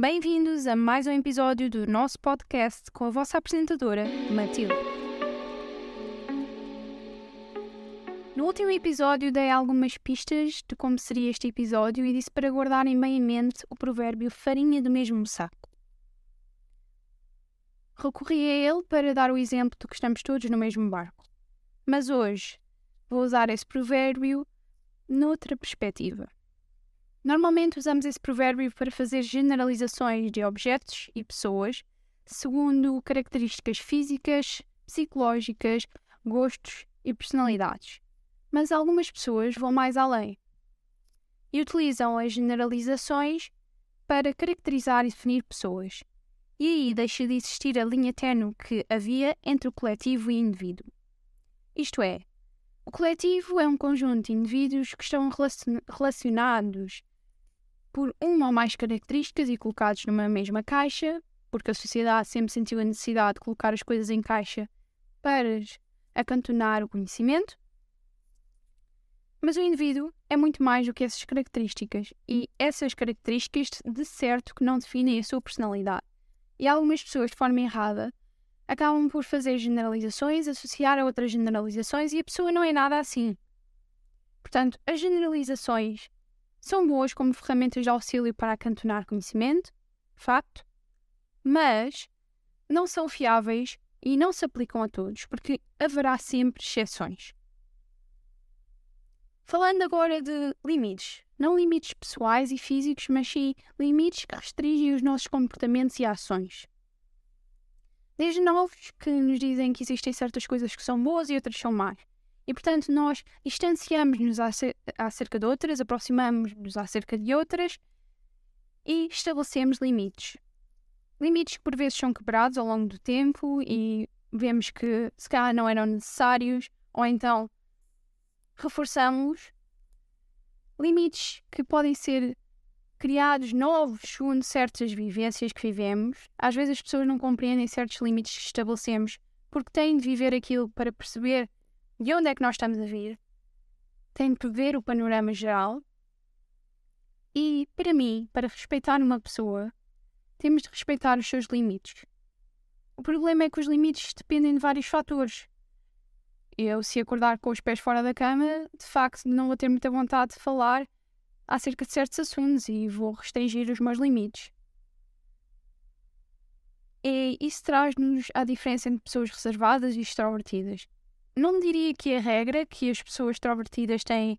Bem-vindos a mais um episódio do nosso podcast com a vossa apresentadora, Matilde. No último episódio dei algumas pistas de como seria este episódio e disse para guardarem bem em mente o provérbio farinha do mesmo saco. Recorri a ele para dar o exemplo de que estamos todos no mesmo barco. Mas hoje vou usar esse provérbio noutra perspectiva. Normalmente usamos esse provérbio para fazer generalizações de objetos e pessoas segundo características físicas, psicológicas, gostos e personalidades. Mas algumas pessoas vão mais além e utilizam as generalizações para caracterizar e definir pessoas. E aí deixa de existir a linha tenue que havia entre o coletivo e o indivíduo. Isto é, o coletivo é um conjunto de indivíduos que estão relacionados por uma ou mais características e colocados numa mesma caixa, porque a sociedade sempre sentiu a necessidade de colocar as coisas em caixa para acantonar o conhecimento. Mas o indivíduo é muito mais do que essas características, e essas características de certo que não definem a sua personalidade. E algumas pessoas, de forma errada, acabam por fazer generalizações, associar a outras generalizações e a pessoa não é nada assim. Portanto, as generalizações são boas como ferramentas de auxílio para acantonar conhecimento, facto, mas não são fiáveis e não se aplicam a todos, porque haverá sempre exceções. Falando agora de limites, não limites pessoais e físicos, mas sim limites que restringem os nossos comportamentos e ações desde novos que nos dizem que existem certas coisas que são boas e outras são más. E, portanto, nós distanciamos-nos acerca de outras, aproximamos-nos acerca de outras e estabelecemos limites. Limites que por vezes são quebrados ao longo do tempo e vemos que se calhar não eram necessários, ou então reforçamos limites que podem ser criados novos segundo certas vivências que vivemos. Às vezes as pessoas não compreendem certos limites que estabelecemos porque têm de viver aquilo para perceber de onde é que nós estamos a vir. Têm de ver o panorama geral. E, para mim, para respeitar uma pessoa, temos de respeitar os seus limites. O problema é que os limites dependem de vários fatores. Eu, se acordar com os pés fora da cama, de facto não vou ter muita vontade de falar acerca de certos assuntos e vou restringir os meus limites. E isso traz-nos a diferença entre pessoas reservadas e extrovertidas. Não diria que é regra que as pessoas extrovertidas têm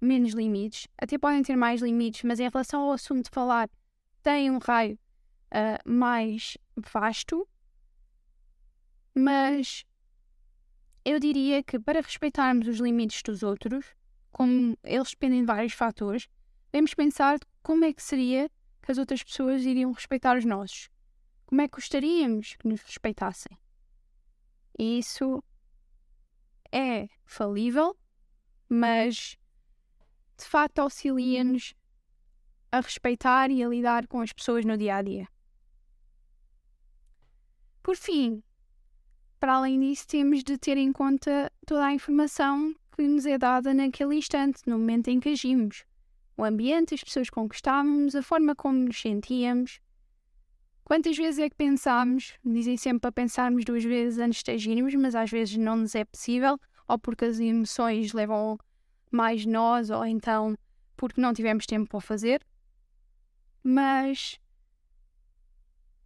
menos limites, até podem ter mais limites, mas em relação ao assunto de falar, têm um raio uh, mais vasto. Mas eu diria que para respeitarmos os limites dos outros, como eles dependem de vários fatores, devemos pensar como é que seria que as outras pessoas iriam respeitar os nossos. Como é que gostaríamos que nos respeitassem? E isso é falível, mas de facto auxilia-nos a respeitar e a lidar com as pessoas no dia a dia. Por fim, para além disso, temos de ter em conta toda a informação que nos é dada naquele instante, no momento em que agimos o ambiente, as pessoas com que estávamos, a forma como nos sentíamos. Quantas vezes é que pensámos? Dizem sempre para pensarmos duas vezes antes de agirmos, mas às vezes não nos é possível, ou porque as emoções levam mais nós, ou então porque não tivemos tempo para fazer. Mas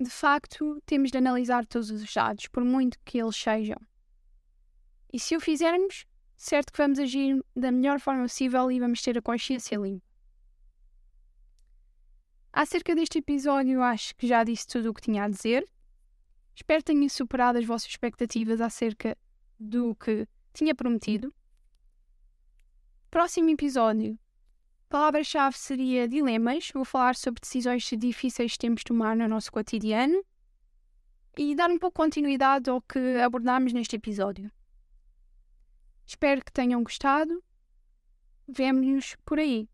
de facto temos de analisar todos os dados, por muito que eles sejam. E se o fizermos, certo que vamos agir da melhor forma possível e vamos ter a consciência limpa. Acerca deste episódio, acho que já disse tudo o que tinha a dizer. Espero que superado as vossas expectativas acerca do que tinha prometido. Próximo episódio. Palavra-chave seria dilemas. Vou falar sobre decisões difíceis que temos de tomar no nosso cotidiano e dar um pouco de continuidade ao que abordámos neste episódio. Espero que tenham gostado. Vemo-nos por aí.